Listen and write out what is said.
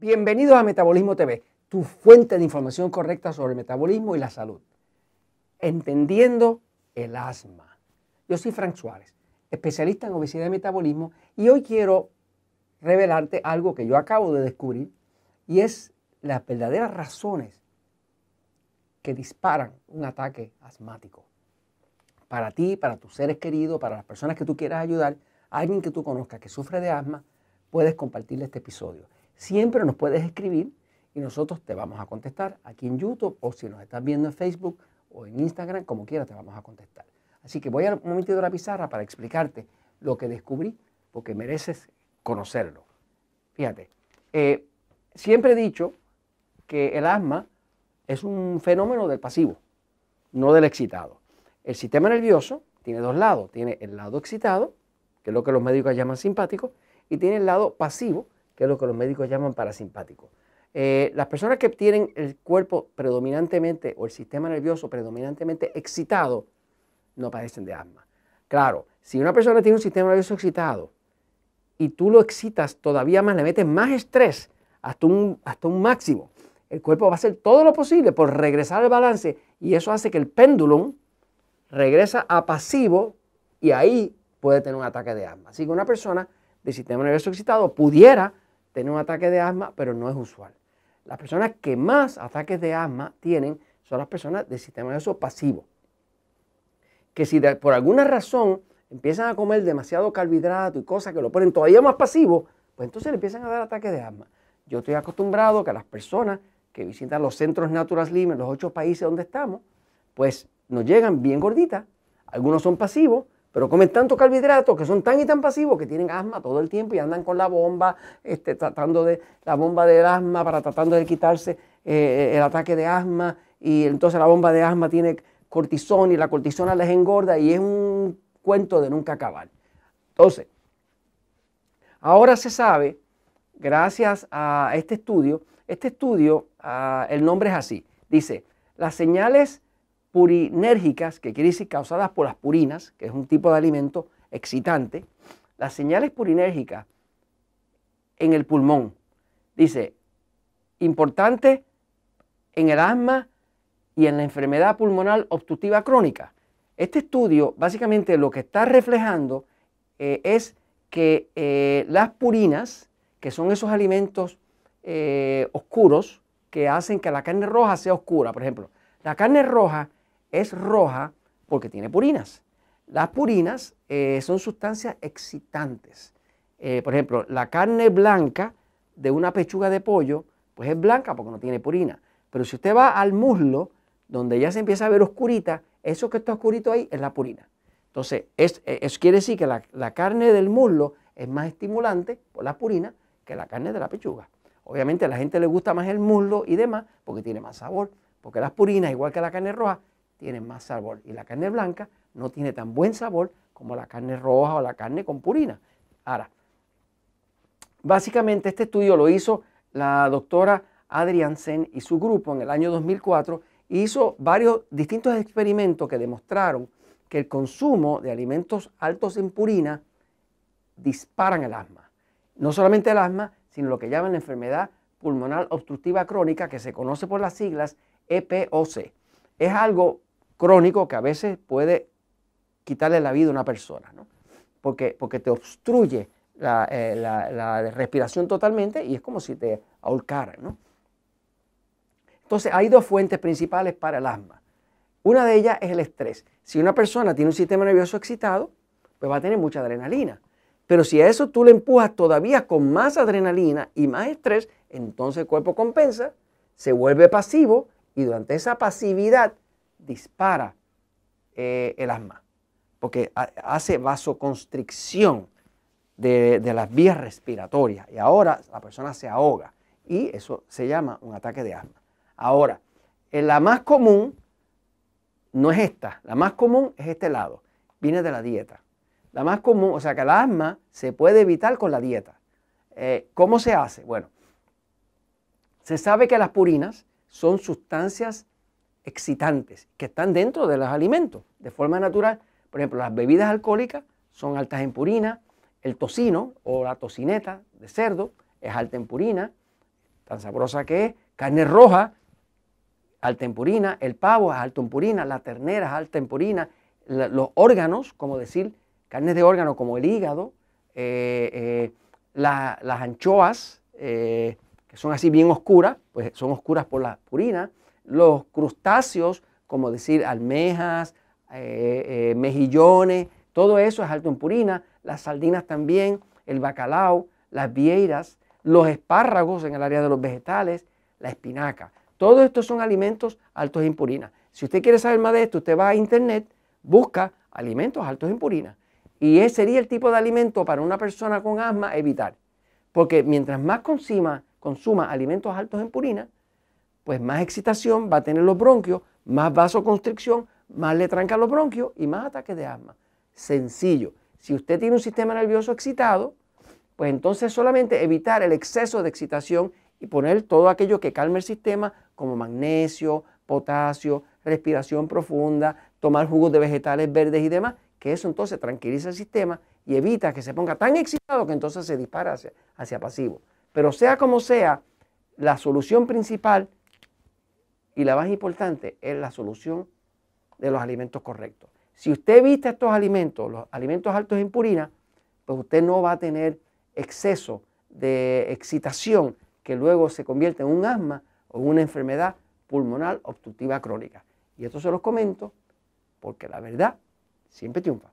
Bienvenidos a Metabolismo TV, tu fuente de información correcta sobre el metabolismo y la salud. Entendiendo el asma. Yo soy Frank Suárez, especialista en obesidad y metabolismo, y hoy quiero revelarte algo que yo acabo de descubrir, y es las verdaderas razones que disparan un ataque asmático. Para ti, para tus seres queridos, para las personas que tú quieras ayudar, alguien que tú conozcas que sufre de asma, puedes compartirle este episodio siempre nos puedes escribir y nosotros te vamos a contestar aquí en YouTube o si nos estás viendo en Facebook o en Instagram, como quieras, te vamos a contestar. Así que voy a un momentito la pizarra para explicarte lo que descubrí, porque mereces conocerlo. Fíjate, eh, siempre he dicho que el asma es un fenómeno del pasivo, no del excitado. El sistema nervioso tiene dos lados. Tiene el lado excitado, que es lo que los médicos llaman simpático, y tiene el lado pasivo, que es lo que los médicos llaman parasimpático. Eh, las personas que tienen el cuerpo predominantemente o el sistema nervioso predominantemente excitado no padecen de asma. Claro, si una persona tiene un sistema nervioso excitado y tú lo excitas todavía más, le metes más estrés hasta un, hasta un máximo, el cuerpo va a hacer todo lo posible por regresar al balance y eso hace que el péndulo regresa a pasivo y ahí puede tener un ataque de asma. Así que una persona de sistema nervioso excitado pudiera tener un ataque de asma, pero no es usual. Las personas que más ataques de asma tienen son las personas del sistema nervioso pasivo. Que si por alguna razón empiezan a comer demasiado carbohidrato y cosas que lo ponen todavía más pasivo, pues entonces le empiezan a dar ataques de asma. Yo estoy acostumbrado que las personas que visitan los centros Natural Slim en los ocho países donde estamos, pues nos llegan bien gorditas. Algunos son pasivos, pero comen tanto carbohidratos que son tan y tan pasivos que tienen asma todo el tiempo y andan con la bomba, este, tratando de la bomba del asma para tratando de quitarse eh, el ataque de asma y entonces la bomba de asma tiene cortisona y la cortisona les engorda y es un cuento de nunca acabar. Entonces, ahora se sabe, gracias a este estudio, este estudio, ah, el nombre es así, dice, las señales purinérgicas, que quiere decir causadas por las purinas, que es un tipo de alimento excitante, las señales purinérgicas en el pulmón. Dice, importante en el asma y en la enfermedad pulmonar obstructiva crónica. Este estudio básicamente lo que está reflejando eh, es que eh, las purinas, que son esos alimentos eh, oscuros que hacen que la carne roja sea oscura, por ejemplo, la carne roja es roja porque tiene purinas. Las purinas eh, son sustancias excitantes. Eh, por ejemplo, la carne blanca de una pechuga de pollo, pues es blanca porque no tiene purina. Pero si usted va al muslo, donde ya se empieza a ver oscurita, eso que está oscurito ahí es la purina. Entonces, es, eh, eso quiere decir que la, la, carne del muslo es más estimulante por la purina que la carne de la pechuga. Obviamente a la gente le gusta más el muslo y demás porque tiene más sabor, porque las purinas, igual que la carne roja, tiene más sabor. Y la carne blanca no tiene tan buen sabor como la carne roja o la carne con purina. Ahora, básicamente este estudio lo hizo la doctora Adriansen y su grupo en el año 2004. Hizo varios distintos experimentos que demostraron que el consumo de alimentos altos en purina disparan el asma. No solamente el asma, sino lo que llaman la enfermedad pulmonar obstructiva crónica, que se conoce por las siglas EPOC. Es algo crónico que a veces puede quitarle la vida a una persona, ¿no? porque, porque te obstruye eh, la, respiración totalmente y es como si te ahorcaran. ¿no? Entonces hay dos fuentes principales para el asma. Una de ellas es el estrés. Si una persona tiene un sistema nervioso excitado, pues va a tener mucha adrenalina. Pero si a eso tú le empujas todavía con más adrenalina y más estrés, entonces el cuerpo compensa, se vuelve pasivo y durante esa pasividad dispara eh, el asma, porque hace vasoconstricción de, las vías respiratorias y ahora la persona se ahoga y eso se llama un ataque de asma. Ahora, la más común no es esta, la más común es este lado, viene de la dieta. La más común, o sea que el asma se puede evitar con la dieta. Eh, ¿Cómo se hace? Bueno, se sabe que las purinas son sustancias excitantes que están dentro de los alimentos de forma natural. Por ejemplo, las bebidas alcohólicas son altas en purina, el tocino o la tocineta de cerdo es alta en purina, tan sabrosa que es, carne roja, alta en purina, el pavo es alto en purina, la ternera es alta en purina, los órganos, como decir, carnes de órgano como el hígado, eh, eh, las anchoas, eh, que son así bien oscuras, pues son oscuras por la purina, los crustáceos, como decir almejas, mejillones, todo eso es alto en purina, las sardinas también, el bacalao, las vieiras, los espárragos en el área de los vegetales, la espinaca. Todos estos son alimentos altos en purina. Si usted quiere saber más de esto, usted va a internet, busca alimentos altos en purina. Y ese sería el tipo de alimento para una persona con asma evitar. Porque mientras más consuma, consuma alimentos altos en purina, pues más excitación va a tener los bronquios, más vasoconstricción, más le trancan los bronquios y más ataques de asma. Sencillo. Si usted tiene un sistema nervioso excitado, pues entonces solamente evitar el exceso de excitación y poner todo aquello que calme el sistema, como magnesio, potasio, respiración profunda, tomar jugos de vegetales verdes y demás, que eso entonces tranquiliza el sistema y evita que se ponga tan excitado que entonces se dispara hacia, hacia pasivo. Pero sea como sea, la solución principal y la más importante es la solución de los alimentos correctos. Si usted evita estos alimentos, los alimentos altos en purina, pues usted no va a tener exceso de excitación que luego se convierte en un asma o una enfermedad pulmonar obstructiva crónica. Y esto se los comento porque la verdad siempre triunfa.